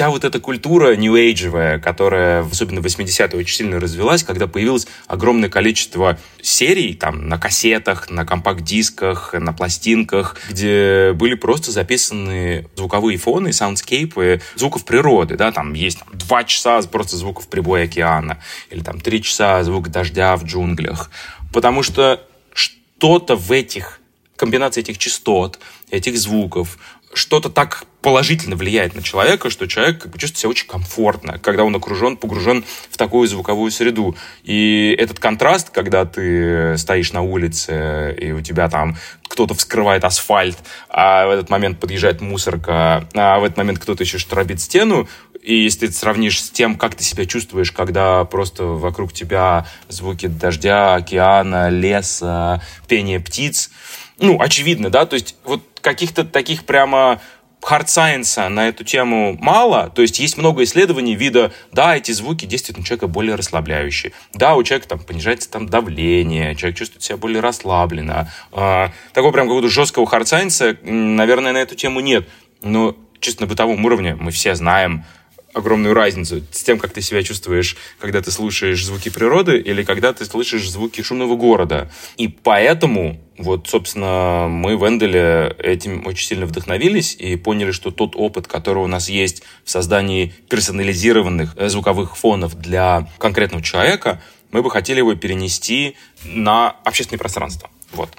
вся вот эта культура нью-эйджевая, которая, особенно в 80-е, очень сильно развелась, когда появилось огромное количество серий там на кассетах, на компакт-дисках, на пластинках, где были просто записаны звуковые фоны, саундскейпы звуков природы, да, там есть там, два часа просто звуков прибоя океана, или там три часа звук дождя в джунглях, потому что что-то в этих комбинации этих частот, этих звуков, что-то так положительно влияет на человека, что человек как бы, чувствует себя очень комфортно, когда он окружен, погружен в такую звуковую среду. И этот контраст, когда ты стоишь на улице, и у тебя там кто-то вскрывает асфальт, а в этот момент подъезжает мусорка, а в этот момент кто-то еще штробит стену, и если ты сравнишь с тем, как ты себя чувствуешь, когда просто вокруг тебя звуки дождя, океана, леса, пение птиц, ну, очевидно, да, то есть вот каких-то таких прямо science на эту тему мало, то есть есть много исследований вида, да, эти звуки действуют на человека более расслабляющие, да, у человека там понижается там давление, человек чувствует себя более расслабленно. А, такого прям какого-то жесткого science, наверное, на эту тему нет, но чисто на бытовом уровне мы все знаем, огромную разницу с тем, как ты себя чувствуешь, когда ты слушаешь звуки природы или когда ты слышишь звуки шумного города. И поэтому вот, собственно, мы в Энделе этим очень сильно вдохновились и поняли, что тот опыт, который у нас есть в создании персонализированных э, звуковых фонов для конкретного человека, мы бы хотели его перенести на общественное пространство. Вот.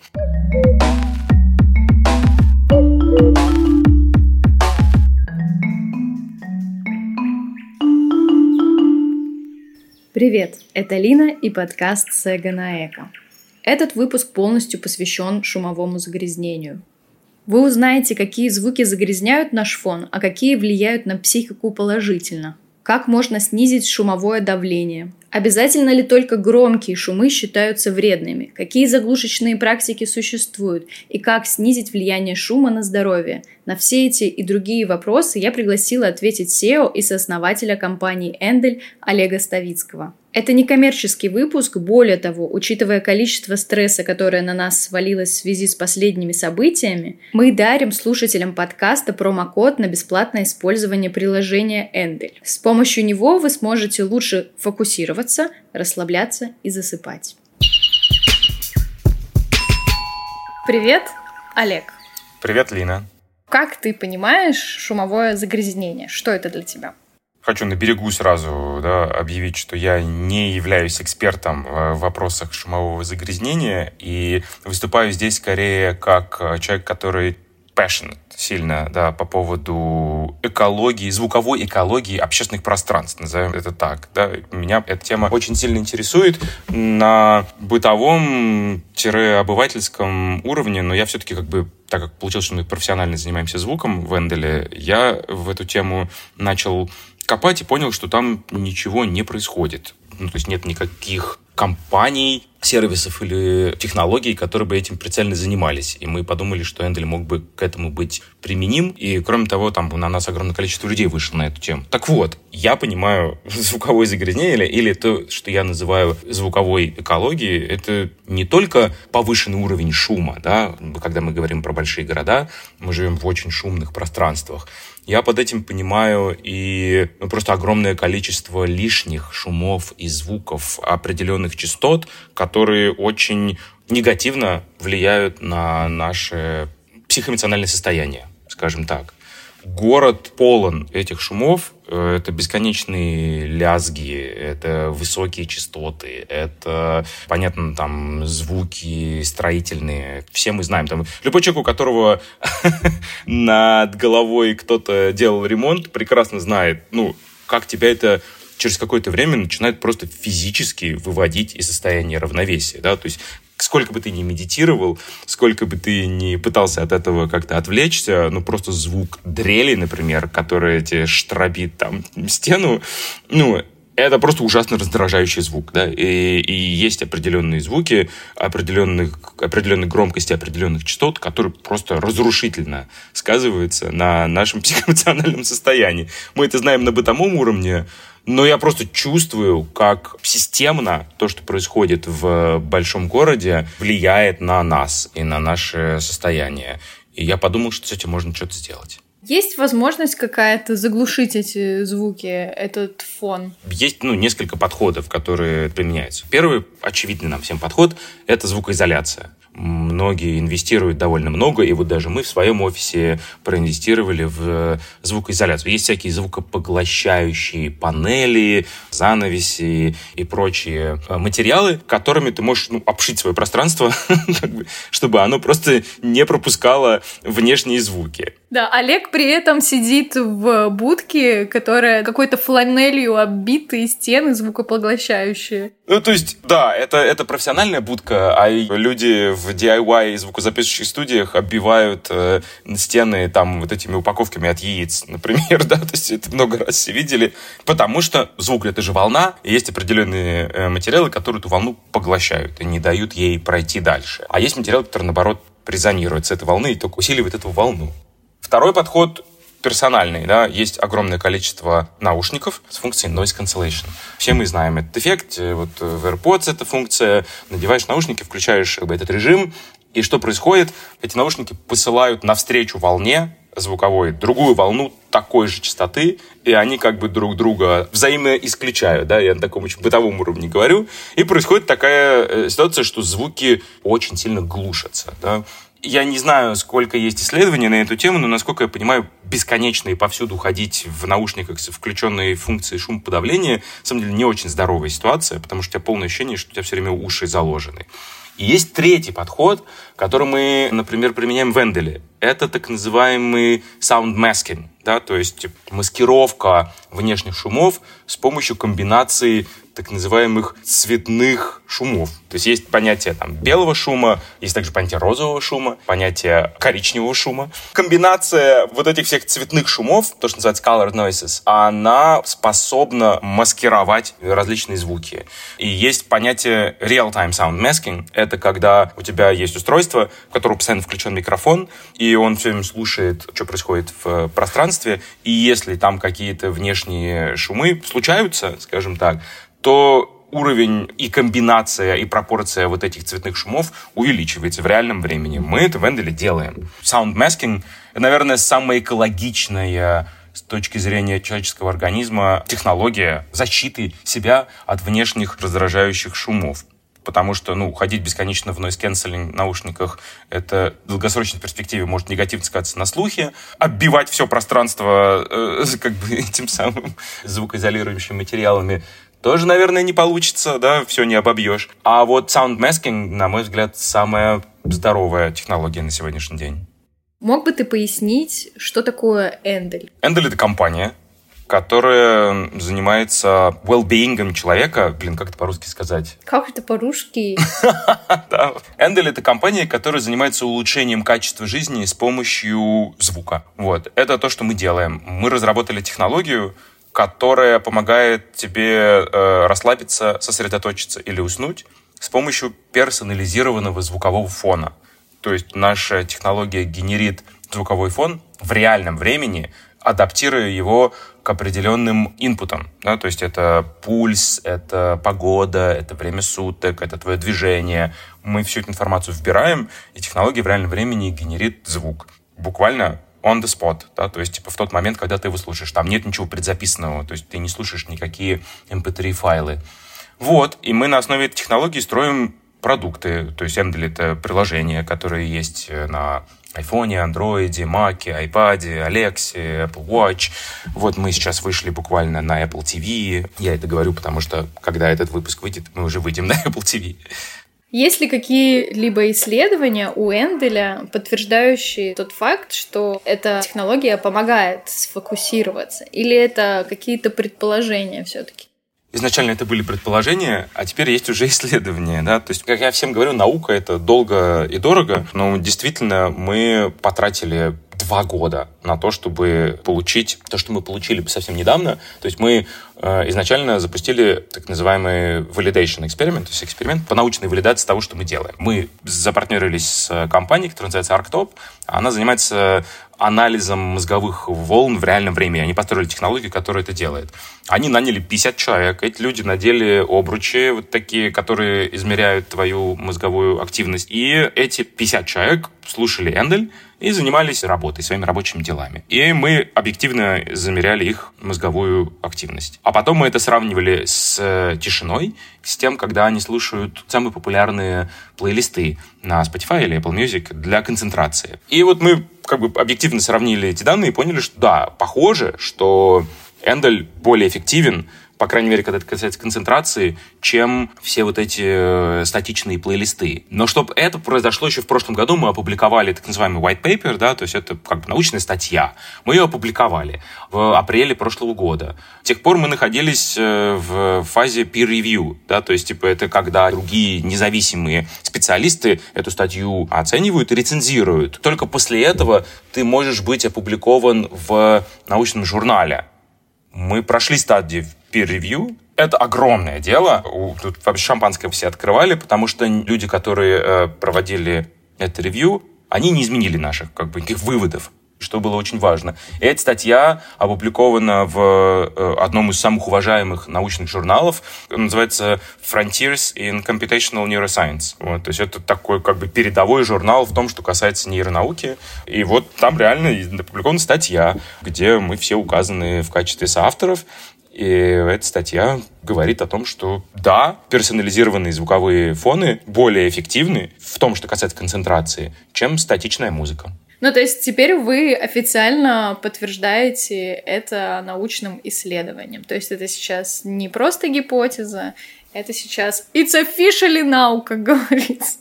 Привет, это Лина и подкаст Сега на Эко. Этот выпуск полностью посвящен шумовому загрязнению. Вы узнаете, какие звуки загрязняют наш фон, а какие влияют на психику положительно. Как можно снизить шумовое давление? Обязательно ли только громкие шумы считаются вредными? Какие заглушечные практики существуют? И как снизить влияние шума на здоровье? На все эти и другие вопросы я пригласила ответить SEO и сооснователя компании Эндель Олега Ставицкого. Это не коммерческий выпуск, более того, учитывая количество стресса, которое на нас свалилось в связи с последними событиями, мы дарим слушателям подкаста промокод на бесплатное использование приложения Эндель. С помощью него вы сможете лучше фокусироваться, расслабляться и засыпать. Привет, Олег. Привет, Лина. Как ты понимаешь шумовое загрязнение? Что это для тебя? Хочу на берегу сразу да, объявить, что я не являюсь экспертом в вопросах шумового загрязнения и выступаю здесь скорее как человек, который passionate сильно, да, по поводу экологии, звуковой экологии общественных пространств, назовем это так, да. Меня эта тема очень сильно интересует на бытовом-обывательском уровне, но я все-таки как бы так как получилось, что мы профессионально занимаемся звуком в Энделе, я в эту тему начал копать и понял, что там ничего не происходит. Ну, то есть нет никаких компаний, сервисов или технологий, которые бы этим прицельно занимались. И мы подумали, что Эндель мог бы к этому быть применим. И, кроме того, там на нас огромное количество людей вышло на эту тему. Так вот, я понимаю звуковое загрязнение или то, что я называю звуковой экологией, это не только повышенный уровень шума, да, когда мы говорим про большие города, мы живем в очень шумных пространствах. Я под этим понимаю и ну, просто огромное количество лишних шумов и звуков определенных частот, которые очень негативно влияют на наше психоэмоциональное состояние, скажем так. Город полон этих шумов. Э, это бесконечные лязги, это высокие частоты, это, понятно, там звуки строительные. Все мы знаем. Там, любой человек, у которого над головой кто-то делал ремонт, прекрасно знает, ну, как тебя это через какое-то время начинает просто физически выводить из состояния равновесия. Да? То есть сколько бы ты ни медитировал, сколько бы ты ни пытался от этого как-то отвлечься, ну, просто звук дрели, например, который тебе штробит там стену, ну, это просто ужасно раздражающий звук, да, и, и есть определенные звуки определенных, определенной громкости, определенных частот, которые просто разрушительно сказываются на нашем психоэмоциональном состоянии. Мы это знаем на бытовом уровне, но я просто чувствую, как системно то, что происходит в большом городе, влияет на нас и на наше состояние. И я подумал, что с этим можно что-то сделать. Есть возможность какая-то заглушить эти звуки, этот фон? Есть ну, несколько подходов, которые применяются. Первый, очевидный нам всем подход, это звукоизоляция многие инвестируют довольно много, и вот даже мы в своем офисе проинвестировали в звукоизоляцию. Есть всякие звукопоглощающие панели, занавеси и прочие э, материалы, которыми ты можешь ну, обшить свое пространство, чтобы оно просто не пропускало внешние звуки. Да, Олег при этом сидит в будке, которая какой-то фланелью оббитые стены звукопоглощающие. Ну, то есть, да, это, это профессиональная будка, а люди в DIY звукозаписывающих студиях оббивают э, стены там вот этими упаковками от яиц, например, да, то есть это много раз все видели, потому что звук — это же волна, и есть определенные э, материалы, которые эту волну поглощают и не дают ей пройти дальше. А есть материалы, которые, наоборот, резонирует с этой волны и только усиливает эту волну. Второй подход персональный, да, есть огромное количество наушников с функцией noise cancellation. Все мы знаем этот эффект, э, вот в AirPods эта функция, надеваешь наушники, включаешь как бы, этот режим, и что происходит? Эти наушники посылают навстречу волне звуковой другую волну такой же частоты, и они как бы друг друга взаимно исключают, да, я на таком очень бытовом уровне говорю, и происходит такая э, ситуация, что звуки очень сильно глушатся, да, я не знаю, сколько есть исследований на эту тему, но, насколько я понимаю, бесконечно и повсюду ходить в наушниках с включенной функцией шумоподавления, на самом деле, не очень здоровая ситуация, потому что у тебя полное ощущение, что у тебя все время уши заложены. И есть третий подход, который мы, например, применяем в Энделе. Это так называемый sound masking, да, то есть маскировка внешних шумов с помощью комбинации так называемых цветных шумов. То есть есть понятие там, белого шума, есть также понятие розового шума, понятие коричневого шума. Комбинация вот этих всех цветных шумов, то, что называется color noises, она способна маскировать различные звуки. И есть понятие real-time sound masking. Это когда у тебя есть устройство, в котором постоянно включен микрофон, и он все время слушает, что происходит в пространстве, и если там какие-то внешние шумы случаются, скажем так, то уровень и комбинация, и пропорция вот этих цветных шумов увеличивается в реальном времени. Мы это в Энделе делаем. Sound masking, наверное, самая экологичная с точки зрения человеческого организма технология защиты себя от внешних раздражающих шумов. Потому что, ну, ходить бесконечно в noise cancelling наушниках, это в долгосрочной перспективе может негативно сказаться на слухе. Оббивать все пространство э, как бы этим самым звукоизолирующими материалами тоже, наверное, не получится, да, все не обобьешь. А вот sound masking, на мой взгляд, самая здоровая технология на сегодняшний день. Мог бы ты пояснить, что такое Эндель? Эндель — это компания, которая занимается well-being человека. Блин, как это по-русски сказать? Как это по-русски? Да. Эндель — это компания, которая занимается улучшением качества жизни с помощью звука. Вот. Это то, что мы делаем. Мы разработали технологию, которая помогает тебе э, расслабиться, сосредоточиться или уснуть с помощью персонализированного звукового фона. То есть наша технология генерит звуковой фон в реальном времени, адаптируя его к определенным инпутам. Да? То есть это пульс, это погода, это время суток, это твое движение. Мы всю эту информацию вбираем, и технология в реальном времени генерит звук. Буквально on the spot, да, то есть типа в тот момент, когда ты его слушаешь. Там нет ничего предзаписанного, то есть ты не слушаешь никакие mp3-файлы. Вот, и мы на основе этой технологии строим продукты, то есть Endel — это приложения, которые есть э, на iPhone, Android, Mac, iPad, Alexa, Apple Watch. Вот мы сейчас вышли буквально на Apple TV. Я это говорю, потому что когда этот выпуск выйдет, мы уже выйдем на Apple TV. Есть ли какие-либо исследования у Энделя, подтверждающие тот факт, что эта технология помогает сфокусироваться? Или это какие-то предположения все-таки? Изначально это были предположения, а теперь есть уже исследования. Да? То есть, как я всем говорю, наука — это долго и дорого, но действительно мы потратили два года на то, чтобы получить то, что мы получили совсем недавно. То есть мы э, изначально запустили так называемый validation experiment, то есть эксперимент по научной валидации того, что мы делаем. Мы запартнерились с компанией, которая называется ArcTop. Она занимается анализом мозговых волн в реальном времени. Они построили технологию, которая это делает. Они наняли 50 человек. Эти люди надели обручи, вот такие, которые измеряют твою мозговую активность. И эти 50 человек слушали Эндель, и занимались работой, своими рабочими делами. И мы объективно замеряли их мозговую активность. А потом мы это сравнивали с э, тишиной, с тем, когда они слушают самые популярные плейлисты на Spotify или Apple Music для концентрации. И вот мы как бы объективно сравнили эти данные и поняли, что да, похоже, что Эндель более эффективен по крайней мере, когда это касается концентрации, чем все вот эти э, статичные плейлисты. Но чтобы это произошло еще в прошлом году, мы опубликовали так называемый white paper, да, то есть это как бы научная статья. Мы ее опубликовали в апреле прошлого года. С тех пор мы находились э, в фазе peer review, да, то есть типа это когда другие независимые специалисты эту статью оценивают и рецензируют. Только после этого ты можешь быть опубликован в научном журнале. Мы прошли стадии peer review. Это огромное дело. Тут вообще шампанское все открывали, потому что люди, которые э, проводили это ревью, они не изменили наших как бы, никаких выводов что было очень важно. И эта статья опубликована в э, одном из самых уважаемых научных журналов. называется Frontiers in Computational Neuroscience. Вот, то есть это такой как бы передовой журнал в том, что касается нейронауки. И вот там реально опубликована статья, где мы все указаны в качестве соавторов. И эта статья говорит о том, что да, персонализированные звуковые фоны более эффективны в том, что касается концентрации, чем статичная музыка. Ну, то есть теперь вы официально подтверждаете это научным исследованием. То есть это сейчас не просто гипотеза, это сейчас it's officially как говорится.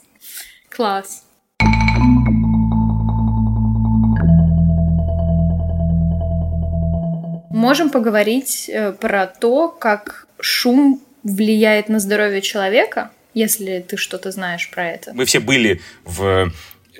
Класс. Можем поговорить э, про то, как шум влияет на здоровье человека, если ты что-то знаешь про это. Мы все были в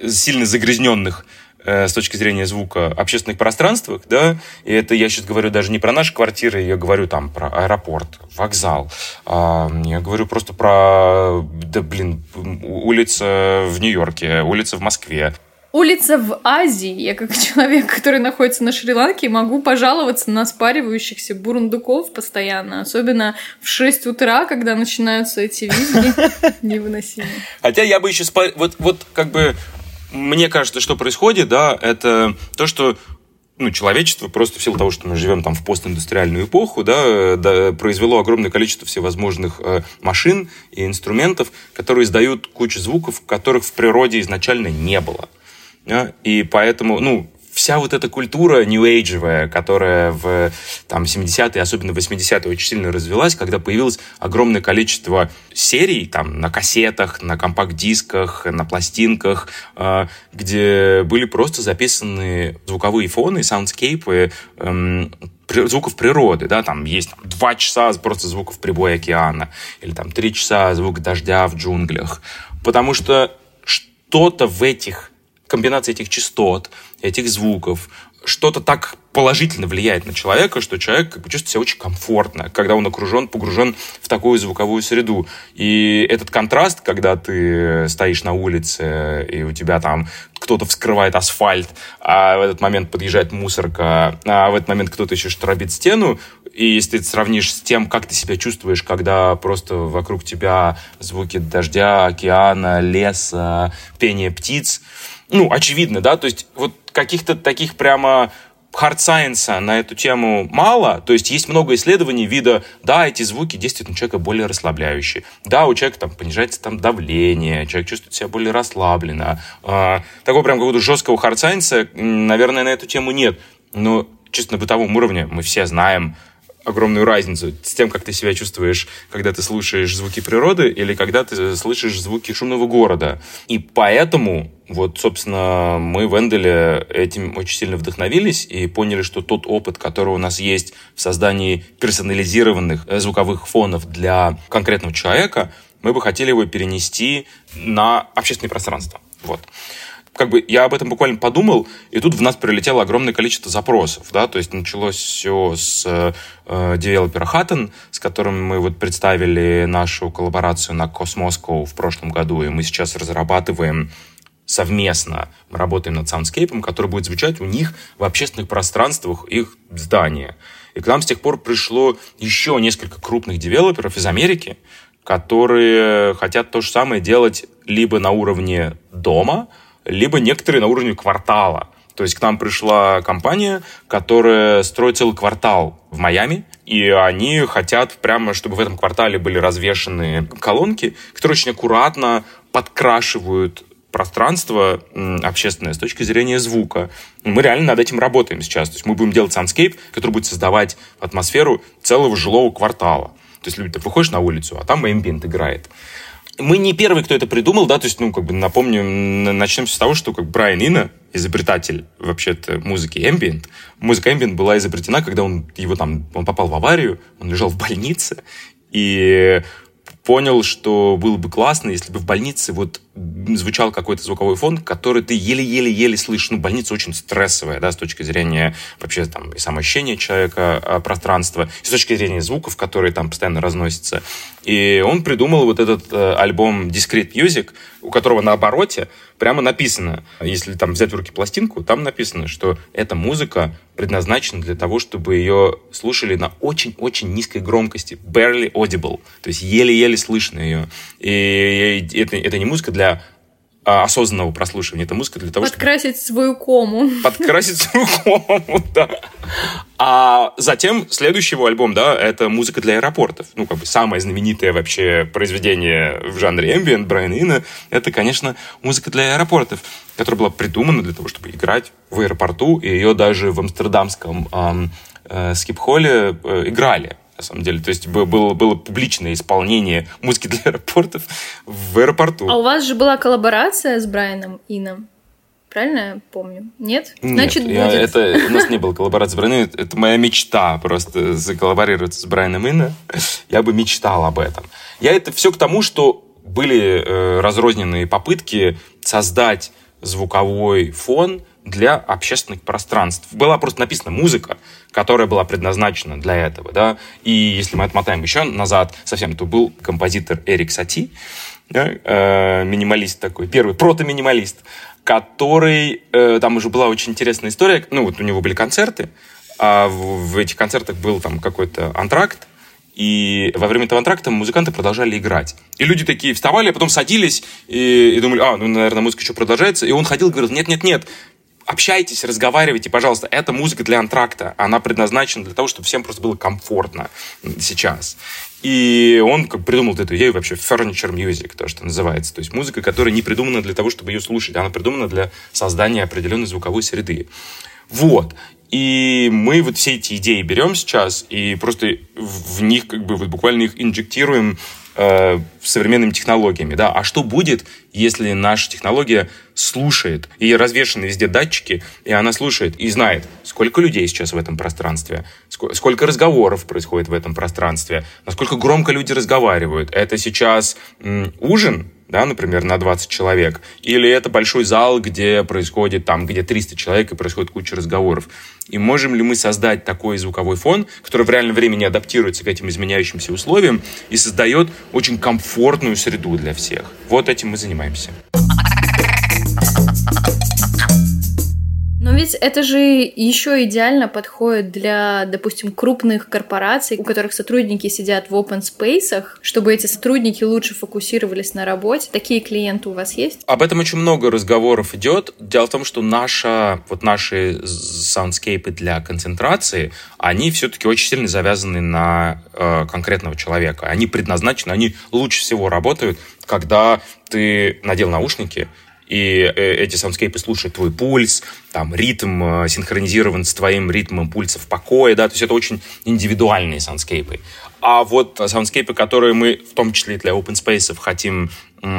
сильно загрязненных э, с точки зрения звука общественных пространствах, да, и это я сейчас говорю даже не про наши квартиры, я говорю там про аэропорт, вокзал, а, я говорю просто про, да блин, улица в Нью-Йорке, улица в Москве, Улица в Азии. Я как человек, который находится на Шри-Ланке, могу пожаловаться на спаривающихся бурундуков постоянно. Особенно в 6 утра, когда начинаются эти визги. Невыносимо. Хотя я бы еще... Спа... Вот, вот как бы мне кажется, что происходит, да, это то, что ну, человечество просто в силу того, что мы живем там в постиндустриальную эпоху, да, да, произвело огромное количество всевозможных э, машин и инструментов, которые издают кучу звуков, которых в природе изначально не было. Да? И поэтому, ну, вся вот эта культура нью-эйджевая, которая в там, 70-е, особенно 80-е очень сильно развелась, когда появилось огромное количество серий там, на кассетах, на компакт-дисках, на пластинках, э, где были просто записаны звуковые фоны, саундскейпы, э, звуков природы, да, там есть два часа просто звуков прибоя океана, или там три часа звук дождя в джунглях, потому что что-то в этих комбинация этих частот, этих звуков, что-то так положительно влияет на человека, что человек как бы, чувствует себя очень комфортно, когда он окружен, погружен в такую звуковую среду. И этот контраст, когда ты стоишь на улице, и у тебя там кто-то вскрывает асфальт, а в этот момент подъезжает мусорка, а в этот момент кто-то еще штробит стену, и если ты сравнишь с тем, как ты себя чувствуешь, когда просто вокруг тебя звуки дождя, океана, леса, пение птиц, ну, очевидно, да, то есть вот каких-то таких прямо science на эту тему мало, то есть есть много исследований вида, да, эти звуки действуют на человека более расслабляющие, да, у человека там понижается там давление, человек чувствует себя более расслабленно. А, такого прям какого-то жесткого science, наверное, на эту тему нет, но чисто на бытовом уровне мы все знаем, огромную разницу с тем, как ты себя чувствуешь, когда ты слушаешь звуки природы или когда ты слышишь звуки шумного города. И поэтому вот, собственно, мы в Энделе этим очень сильно вдохновились и поняли, что тот опыт, который у нас есть в создании персонализированных э, звуковых фонов для конкретного человека, мы бы хотели его перенести на общественное пространство. Вот как бы я об этом буквально подумал, и тут в нас прилетело огромное количество запросов, да, то есть началось все с э, девелопера Hutton, с которым мы вот представили нашу коллаборацию на Cosmoscow в прошлом году, и мы сейчас разрабатываем совместно мы работаем над саундскейпом, который будет звучать у них в общественных пространствах их здания. И к нам с тех пор пришло еще несколько крупных девелоперов из Америки, которые хотят то же самое делать либо на уровне дома, либо некоторые на уровне квартала. То есть к нам пришла компания, которая строит целый квартал в Майами, и они хотят прямо, чтобы в этом квартале были развешены колонки, которые очень аккуратно подкрашивают пространство общественное с точки зрения звука. Мы реально над этим работаем сейчас. То есть мы будем делать soundscape, который будет создавать атмосферу целого жилого квартала. То есть ты выходишь на улицу, а там ambient играет. Мы не первый, кто это придумал, да, то есть, ну, как бы напомню, начнем с того, что как Брайан Ина, изобретатель вообще-то музыки ambient, музыка ambient была изобретена, когда он его там, он попал в аварию, он лежал в больнице, и понял, что было бы классно, если бы в больнице вот звучал какой-то звуковой фон, который ты еле-еле-еле слышишь. Ну, больница очень стрессовая, да, с точки зрения вообще там и самоощущения человека, а, пространства, и с точки зрения звуков, которые там постоянно разносятся. И он придумал вот этот э, альбом Discrete Music, у которого на обороте прямо написано, если там взять в руки пластинку, там написано, что эта музыка предназначена для того, чтобы ее слушали на очень-очень низкой громкости, barely audible, то есть еле-еле слышно ее. И это, это не музыка для а, осознанного прослушивания. Это музыка для того, Подкрасить чтобы... свою кому. Подкрасить свою кому, да. А затем следующий его альбом, да, это музыка для аэропортов. Ну, как бы самое знаменитое вообще произведение в жанре ambient Брайана Ина, это, конечно, музыка для аэропортов, которая была придумана для того, чтобы играть в аэропорту, и ее даже в амстердамском эм, э, скип-холле э, играли на самом деле. То есть было, было публичное исполнение музыки для аэропортов в аэропорту. А у вас же была коллаборация с Брайаном Ином? Правильно я помню? Нет? Нет Значит, я, будет. Это, у нас не было коллаборации с Брайаном Это, это моя мечта просто заколлаборироваться с Брайаном Инна. Я бы мечтал об этом. Я это все к тому, что были э, разрозненные попытки создать звуковой фон для общественных пространств. Была просто написана музыка, которая была предназначена для этого. Да? И если мы отмотаем еще назад совсем, то был композитор Эрик Сати, да? э, минималист такой, первый прото-минималист, который... Э, там уже была очень интересная история. Ну, вот у него были концерты, а в, в этих концертах был там какой-то антракт, и во время этого антракта музыканты продолжали играть. И люди такие вставали, а потом садились и, и думали, а, ну, наверное, музыка еще продолжается. И он ходил и говорил, нет-нет-нет, общайтесь, разговаривайте, пожалуйста. Это музыка для антракта. Она предназначена для того, чтобы всем просто было комфортно сейчас. И он как придумал эту идею вообще furniture music, то, что называется. То есть музыка, которая не придумана для того, чтобы ее слушать, она придумана для создания определенной звуковой среды. Вот. И мы вот все эти идеи берем сейчас и просто в них как бы вот буквально их инжектируем э, современными технологиями. Да? А что будет, если наша технология слушает, и развешаны везде датчики, и она слушает и знает, сколько людей сейчас в этом пространстве, сколько разговоров происходит в этом пространстве, насколько громко люди разговаривают. Это сейчас м, ужин, да, например, на 20 человек, или это большой зал, где происходит там, где 300 человек и происходит куча разговоров. И можем ли мы создать такой звуковой фон, который в реальном времени адаптируется к этим изменяющимся условиям и создает очень комфортную среду для всех? Вот этим мы занимаемся. Ведь это же еще идеально подходит для, допустим, крупных корпораций, у которых сотрудники сидят в open space, чтобы эти сотрудники лучше фокусировались на работе. Такие клиенты у вас есть? Об этом очень много разговоров идет. Дело в том, что наша, вот наши soundscape ы для концентрации, они все-таки очень сильно завязаны на э, конкретного человека. Они предназначены, они лучше всего работают, когда ты надел наушники, и э, эти soundscape ы слушают твой пульс, там ритм э, синхронизирован с твоим ритмом пульса в покое, да, то есть это очень индивидуальные soundscape ы. А вот soundscape ы, которые мы, в том числе для open space, хотим,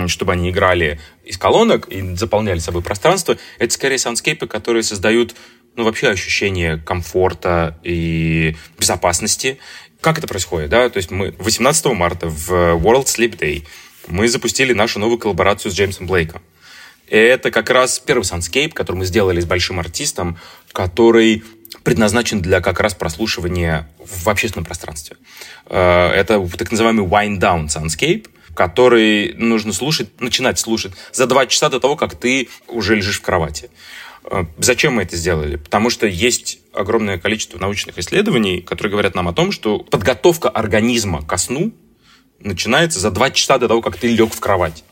чтобы они играли из колонок и заполняли собой пространство, это скорее soundscape ы, которые создают ну, вообще ощущение комфорта и безопасности. Как это происходит, да? То есть мы 18 марта в World Sleep Day мы запустили нашу новую коллаборацию с Джеймсом Блейком. Это как раз первый soundscape, который мы сделали с большим артистом, который предназначен для как раз прослушивания в общественном пространстве. Э, это так называемый wind down soundscape, который нужно слушать, начинать слушать за два часа до того, как ты уже лежишь в кровати. Э, зачем мы это сделали? Потому что есть огромное количество научных исследований, которые говорят нам о том, что подготовка организма ко сну начинается за два часа до того, как ты лег в кровать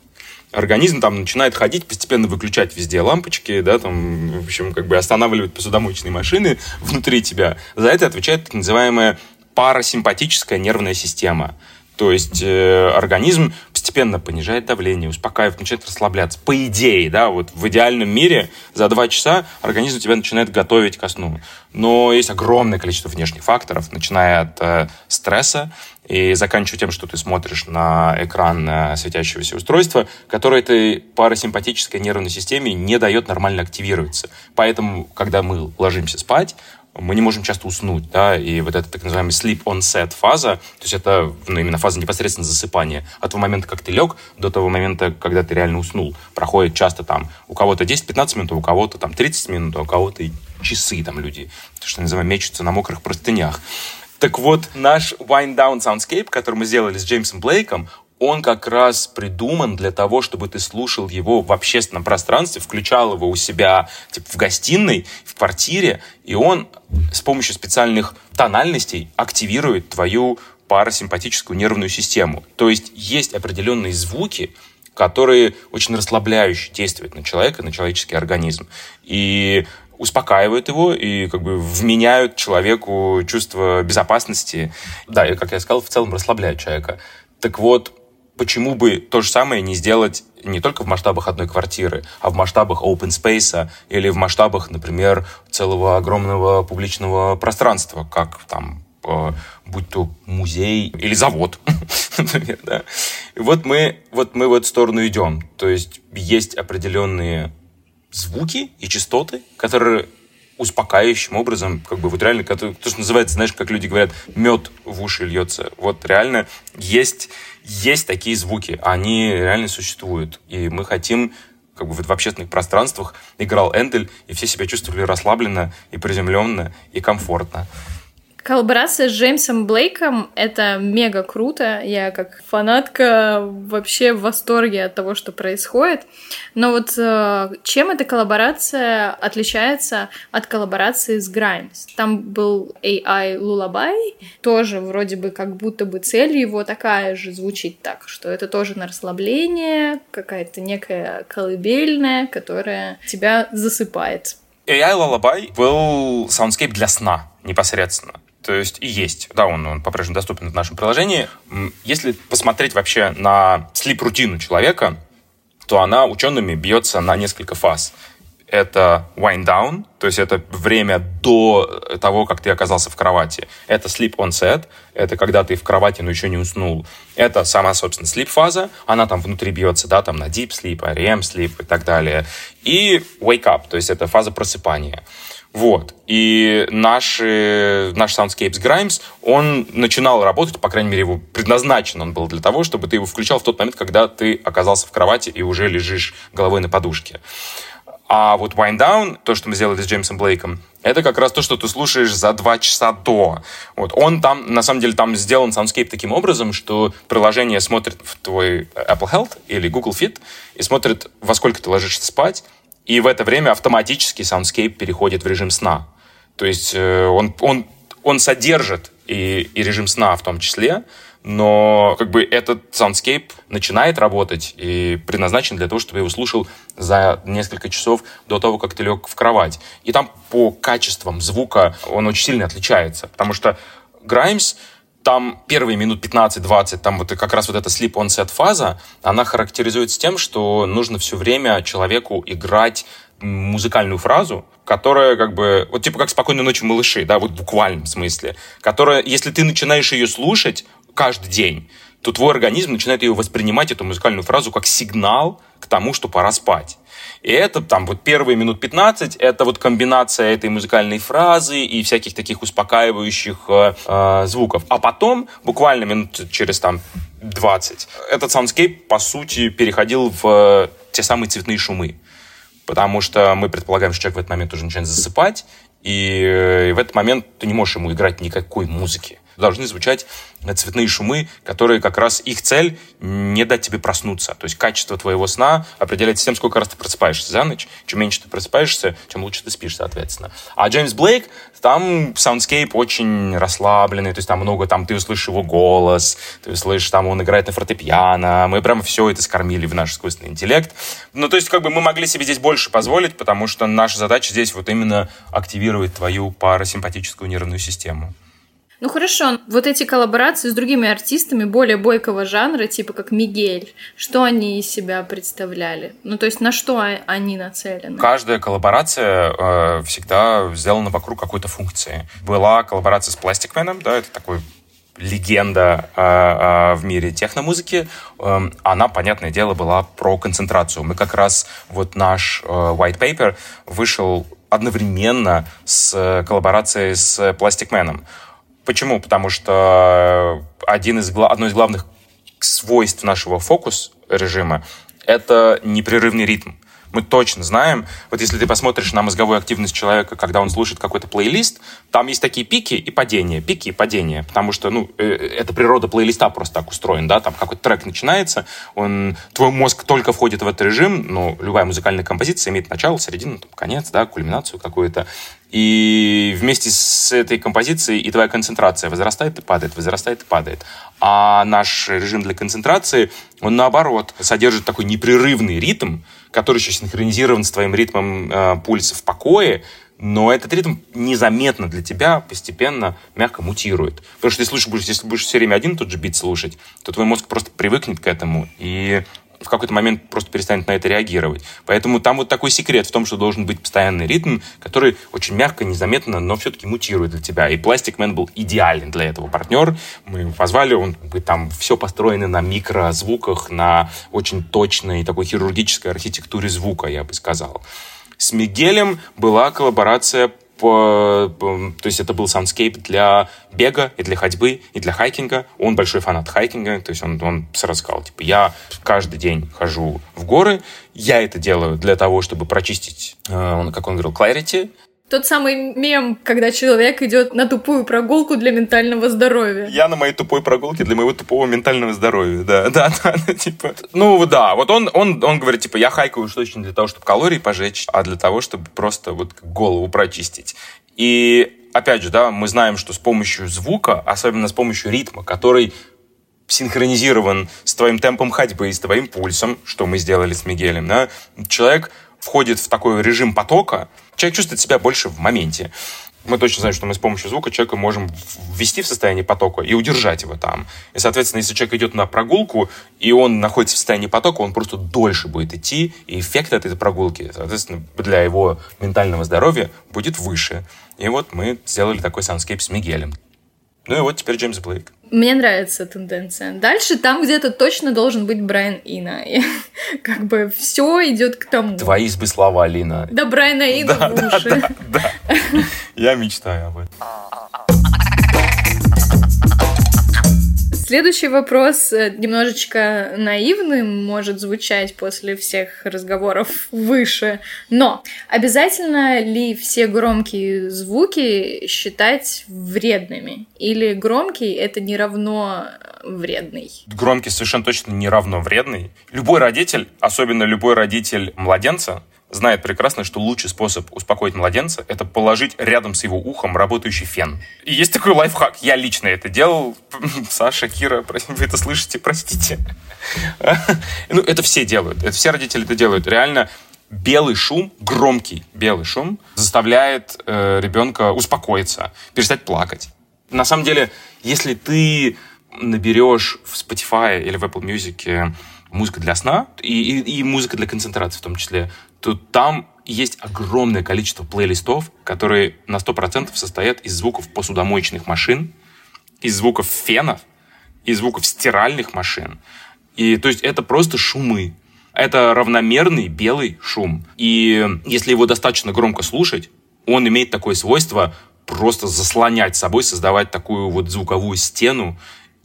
организм там начинает ходить, постепенно выключать везде лампочки, да, там, в общем, как бы останавливать посудомоечные машины внутри тебя. За это отвечает так называемая парасимпатическая нервная система. То есть э, организм постепенно понижает давление, успокаивает, начинает расслабляться. По идее, да, вот в идеальном мире за два часа организм тебя начинает готовить ко сну. Но есть огромное количество внешних факторов, начиная от э, стресса и заканчивая тем, что ты смотришь на экран э, светящегося устройства, которое этой парасимпатической нервной системе не дает нормально активироваться. Поэтому, когда мы ложимся спать, мы не можем часто уснуть, да, и вот эта так называемая sleep onset фаза, то есть это ну, именно фаза непосредственно засыпания, от того момента, как ты лег, до того момента, когда ты реально уснул, проходит часто там у кого-то 10-15 минут, у кого-то там 30 минут, а у кого-то часы там люди, то, что называем, мечутся на мокрых простынях. Так вот, наш Wind Down Soundscape, который мы сделали с Джеймсом Блейком, он как раз придуман для того, чтобы ты слушал его в общественном пространстве, включал его у себя типа, в гостиной, в квартире, и он с помощью специальных тональностей активирует твою парасимпатическую нервную систему. То есть есть определенные звуки, которые очень расслабляюще действуют на человека, на человеческий организм. И успокаивают его и как бы вменяют человеку чувство безопасности. Да, и, как я сказал, в целом расслабляют человека. Так вот, почему бы то же самое не сделать не только в масштабах одной квартиры, а в масштабах open space или в масштабах, например, целого огромного публичного пространства, как там э, будь то музей или завод, например, да. И вот мы, вот мы в эту сторону идем. То есть есть определенные звуки и частоты, которые успокаивающим образом, как бы вот реально, то, что называется, знаешь, как люди говорят, мед в уши льется. Вот реально есть, есть такие звуки, они реально существуют. И мы хотим как бы в общественных пространствах играл Эндель, и все себя чувствовали расслабленно и приземленно и комфортно. Коллаборация с Джеймсом Блейком — это мега круто. Я как фанатка вообще в восторге от того, что происходит. Но вот э, чем эта коллаборация отличается от коллаборации с Grimes? Там был AI Lullaby, тоже вроде бы как будто бы цель его такая же звучит так, что это тоже на расслабление, какая-то некая колыбельная, которая тебя засыпает. AI Lullaby был soundscape для сна непосредственно. То есть и есть, да, он, он по-прежнему доступен в нашем приложении. Если посмотреть вообще на sleep-рутину человека, то она учеными бьется на несколько фаз. Это wind down, то есть это время до того, как ты оказался в кровати. Это sleep onset, это когда ты в кровати, но еще не уснул. Это сама, собственно, sleep фаза, она там внутри бьется, да, там на deep sleep, REM sleep и так далее. И wake up, то есть это фаза просыпания. Вот. И наш, наш Soundscapes Grimes, он начинал работать, по крайней мере, его предназначен он был для того, чтобы ты его включал в тот момент, когда ты оказался в кровати и уже лежишь головой на подушке. А вот Wind Down, то, что мы сделали с Джеймсом Блейком, это как раз то, что ты слушаешь за два часа до. Вот. Он там, на самом деле, там сделан Soundscape таким образом, что приложение смотрит в твой Apple Health или Google Fit и смотрит, во сколько ты ложишься спать, и в это время автоматически Soundscape переходит в режим сна. То есть э, он, он, он содержит и, и режим сна в том числе, но как бы этот Soundscape начинает работать и предназначен для того, чтобы его слушал за несколько часов до того, как ты лег в кровать. И там по качествам звука он очень сильно отличается, потому что Grimes там первые минут 15-20, там вот как раз вот эта sleep on set фаза, она характеризуется тем, что нужно все время человеку играть музыкальную фразу, которая как бы, вот типа как «Спокойной ночи, малыши», да, вот в буквальном смысле, которая, если ты начинаешь ее слушать каждый день, то твой организм начинает ее воспринимать, эту музыкальную фразу, как сигнал к тому, что пора спать. И это там вот первые минут 15, это вот комбинация этой музыкальной фразы и всяких таких успокаивающих э, э звуков. А потом, буквально минут через там 20, этот soundscape, по сути, переходил в э, те самые цветные шумы. Потому что мы предполагаем, что человек в этот момент уже начинает засыпать, и, э, и в этот момент ты не можешь ему играть никакой музыки. Должны звучать цветные шумы, которые как раз их цель не дать тебе проснуться. То есть качество твоего сна определяется тем, сколько раз ты просыпаешься за ночь. Чем меньше ты просыпаешься, тем лучше ты спишь, соответственно. А Джеймс Блейк, там soundscape очень расслабленный, то есть там много, там ты услышишь его голос, ты услышишь, там он играет на фортепиано, мы прямо все это скормили в наш искусственный интеллект. Ну, то есть как бы мы могли себе здесь больше позволить, потому что наша задача здесь вот именно активировать твою парасимпатическую нервную систему. Ну хорошо, вот эти коллаборации с другими артистами более бойкого жанра, типа как Мигель, что они из себя представляли? Ну то есть на что они нацелены? Каждая коллаборация э, всегда сделана вокруг какой-то функции. Была коллаборация с Man, да, это такой легенда э, э, в мире техномузыки, э, она, понятное дело, была про концентрацию. Мы как раз, вот наш э, white paper вышел одновременно с э, коллаборацией с Plastic Man. Почему? Потому что один из, одно из главных свойств нашего фокус-режима — это непрерывный ритм. Мы точно знаем, вот если ты посмотришь на мозговую активность человека, когда он слушает какой-то плейлист, там есть такие пики и падения, пики и падения, потому что, ну, э, это природа плейлиста просто так устроен, да, там какой-то трек начинается, он, твой мозг только входит в этот режим, ну, любая музыкальная композиция имеет начало, середину, там, конец, да, кульминацию какую-то, и вместе с этой композицией и твоя концентрация возрастает и падает, возрастает и падает. А наш режим для концентрации, он наоборот содержит такой непрерывный ритм, который еще синхронизирован с твоим ритмом э, пульса в покое, но этот ритм незаметно для тебя постепенно мягко мутирует. Потому что если, слушаешь, если будешь все время один тот же бит слушать, то твой мозг просто привыкнет к этому, и в какой-то момент просто перестанет на это реагировать. Поэтому там вот такой секрет в том, что должен быть постоянный ритм, который очень мягко, незаметно, но все-таки мутирует для тебя. И Plastikman был идеален для этого партнер. Мы его позвали, он там все построено на микрозвуках, на очень точной такой хирургической архитектуре звука, я бы сказал. С Мигелем была коллаборация то есть это был soundscape для бега и для ходьбы и для hiking а. Он большой фанат hiking а, то есть он, он сразу сказал, типа, я каждый день хожу в горы, я это делаю для того, чтобы прочистить, э, как он говорил, clarity, тот самый мем, когда человек идет на тупую прогулку для ментального здоровья. Я на моей тупой прогулке для моего тупого ментального здоровья, да, да, да, да типа. Ну, да, вот он, он, он говорит, типа, я хайкаю уж точно для того, чтобы калории пожечь, а для того, чтобы просто вот голову прочистить. И опять же, да, мы знаем, что с помощью звука, особенно с помощью ритма, который синхронизирован с твоим темпом ходьбы и с твоим пульсом, что мы сделали с Мигелем, да, человек входит в такой режим потока, человек чувствует себя больше в моменте. Мы точно знаем, что мы с помощью звука человека можем ввести в состояние потока и удержать его там. И, соответственно, если человек идет на прогулку, и он находится в состоянии потока, он просто дольше будет идти, и эффект этой прогулки, соответственно, для его ментального здоровья будет выше. И вот мы сделали такой soundscape с Мигелем. Ну и вот теперь Джеймс Блейк. Мне нравится тенденция. Дальше там где-то точно должен быть Брайан Ина. И, как бы все идет к тому. Твои бы слова, Лина. Да, Брайана Ина да, в уши. Да, да, да. Я мечтаю об этом. Следующий вопрос э, немножечко наивным может звучать после всех разговоров выше, но обязательно ли все громкие звуки считать вредными? Или громкий это не равно вредный? Громкий совершенно точно не равно вредный. Любой родитель, особенно любой родитель младенца, знает прекрасно, что лучший способ успокоить младенца – это положить рядом с его ухом работающий фен. И есть такой лайфхак. Я лично это делал. Саша, Кира, вы это слышите, простите. Ну, это все делают. Это все родители это делают. Реально, белый шум, громкий белый шум, заставляет э, ребенка успокоиться, перестать плакать. На самом деле, если ты наберешь в Spotify или в Apple Music музыка для сна и, и, и музыка для концентрации в том числе, то там есть огромное количество плейлистов, которые на 100% состоят из звуков посудомоечных машин, из звуков фенов, из звуков стиральных машин. И то есть это просто шумы. Это равномерный белый шум. И если его достаточно громко слушать, он имеет такое свойство просто заслонять собой, создавать такую вот звуковую стену,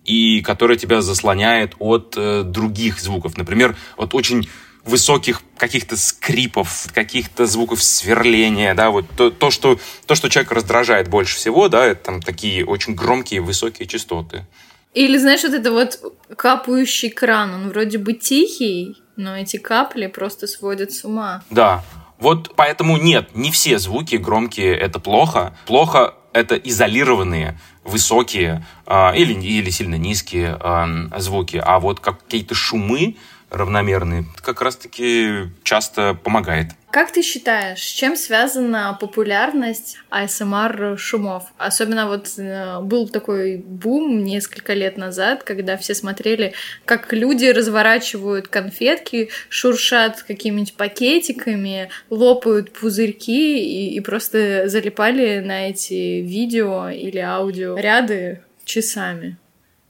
и которая тебя заслоняет от э, других звуков. Например, вот очень высоких каких-то скрипов, каких-то звуков сверления, да, вот то, то, что, то, что человек раздражает больше всего, да, это там такие очень громкие высокие частоты. Или, знаешь, вот это вот капающий кран, он вроде бы тихий, но эти капли просто сводят с ума. Да, вот поэтому нет, не все звуки громкие это плохо. Плохо это изолированные, высокие э, или, или сильно низкие э, звуки. А вот какие-то шумы, равномерный, как раз-таки часто помогает. Как ты считаешь, с чем связана популярность ASMR шумов? Особенно вот э, был такой бум несколько лет назад, когда все смотрели, как люди разворачивают конфетки, шуршат какими-нибудь пакетиками, лопают пузырьки и, и просто залипали на эти видео или аудио ряды часами.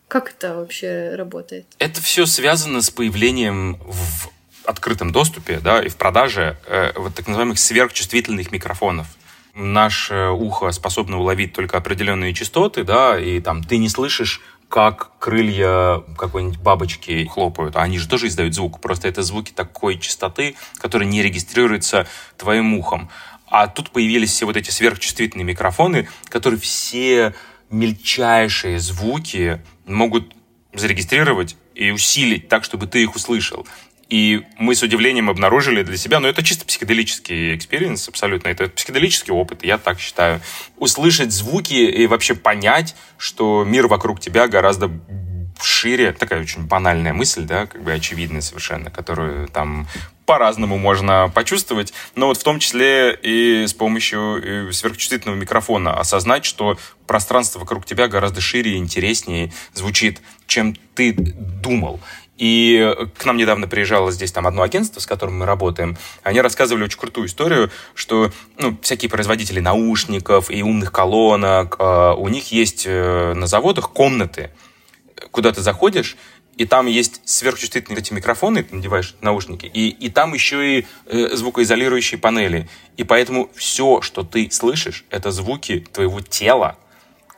Как это вообще работает? Это все связано с появлением в открытом доступе да, и в продаже э, вот так называемых сверхчувствительных микрофонов. Наше ухо способно уловить только определенные частоты, да, и там ты не слышишь как крылья какой-нибудь бабочки хлопают, а они же тоже издают звук, просто это звуки такой частоты, которые не регистрируются твоим ухом. А тут появились все вот эти сверхчувствительные микрофоны, которые все мельчайшие звуки могут зарегистрировать и усилить так, чтобы ты их услышал. И мы с удивлением обнаружили для себя, ну это чисто психоделический experience абсолютно, это психоделический опыт, я так считаю. Услышать звуки и вообще понять, что мир вокруг тебя гораздо шире, такая очень банальная мысль, да, как бы очевидная совершенно, которую там по-разному можно почувствовать, но вот в том числе и с помощью сверхчувствительного микрофона осознать, что пространство вокруг тебя гораздо шире и интереснее звучит, чем ты думал. И к нам недавно приезжало здесь там одно агентство, с которым мы работаем. Они рассказывали очень крутую историю, что ну, всякие производители наушников и умных колонок, э, у них есть э, на заводах комнаты, куда ты заходишь, и там есть сверхчувствительные эти микрофоны, ты надеваешь наушники, и, и там еще и э, звукоизолирующие панели. И поэтому все, что ты слышишь, это звуки твоего тела,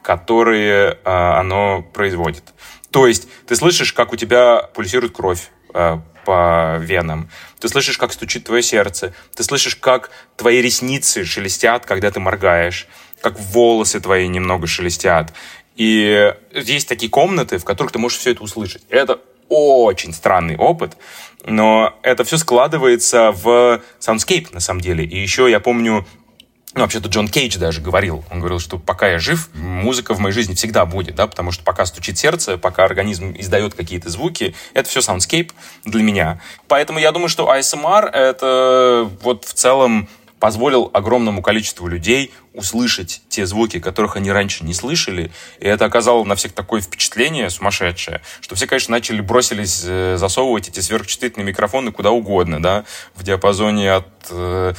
которые э, оно производит. То есть ты слышишь, как у тебя пульсирует кровь э, по венам, ты слышишь, как стучит твое сердце, ты слышишь, как твои ресницы шелестят, когда ты моргаешь, как волосы твои немного шелестят. И есть такие комнаты, в которых ты можешь все это услышать. Это очень странный опыт, но это все складывается в soundscape, на самом деле. И еще я помню, ну, вообще-то Джон Кейдж даже говорил, он говорил, что пока я жив, музыка в моей жизни всегда будет, да, потому что пока стучит сердце, пока организм издает какие-то звуки, это все soundscape для меня. Поэтому я думаю, что ASMR — это вот в целом позволил огромному количеству людей услышать те звуки, которых они раньше не слышали. И это оказало на всех такое впечатление сумасшедшее, что все, конечно, начали, бросились э, засовывать эти сверхчувствительные микрофоны куда угодно, да, в диапазоне от э,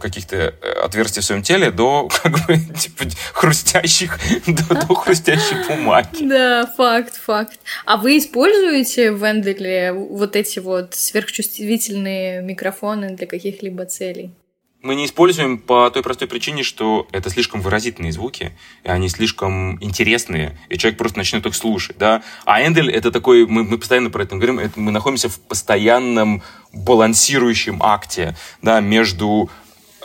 каких-то э, отверстий в своем теле до как бы типа хрустящих до, до хрустящей бумаги. Да, факт, факт. А вы используете в Энделе вот эти вот сверхчувствительные микрофоны для каких-либо целей? Мы не используем по той простой причине, что это слишком выразительные звуки, и они слишком интересные, и человек просто начнет их слушать, да. А Эндель — это такой, мы, мы постоянно про это говорим, это, мы находимся в постоянном балансирующем акте, да, между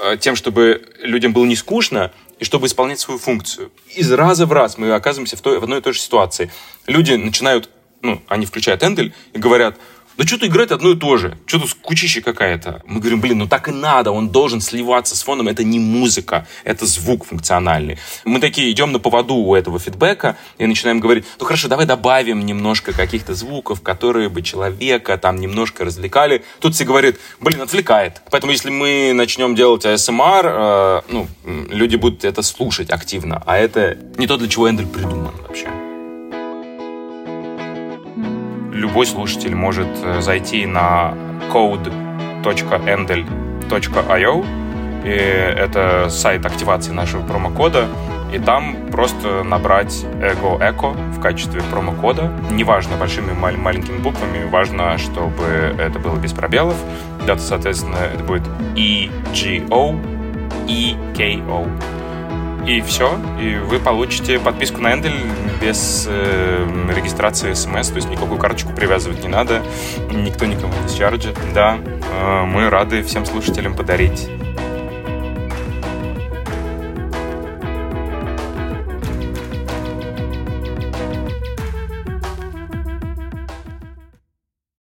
э, тем, чтобы людям было не скучно, и чтобы исполнять свою функцию. Из раза в раз мы оказываемся в, той, в одной и той же ситуации. Люди начинают, ну, они включают Эндель и говорят — да что-то играет одно и то же. Что-то скучище какая-то. Мы говорим, блин, ну так и надо, он должен сливаться с фоном. Это не музыка, это звук функциональный. Мы такие идем на поводу у этого фидбэка и начинаем говорить, ну хорошо, давай добавим немножко каких-то звуков, которые бы человека там немножко развлекали. Тут все говорят, блин, отвлекает. Поэтому если мы начнем делать ASMR, э, ну, люди будут это слушать активно. А это не то, для чего Эндель придуман вообще любой слушатель может э, зайти на code.endel.io, и это сайт активации нашего промокода, и там просто набрать Ego Echo в качестве промокода. Неважно, большими или маленькими буквами, важно, чтобы это было без пробелов. Это, соответственно, это будет EGO, EKO. И все. И вы получите подписку на Эндель без э, регистрации смс, то есть никакую карточку привязывать не надо, никто никому не счарджит. Да, э, мы рады всем слушателям подарить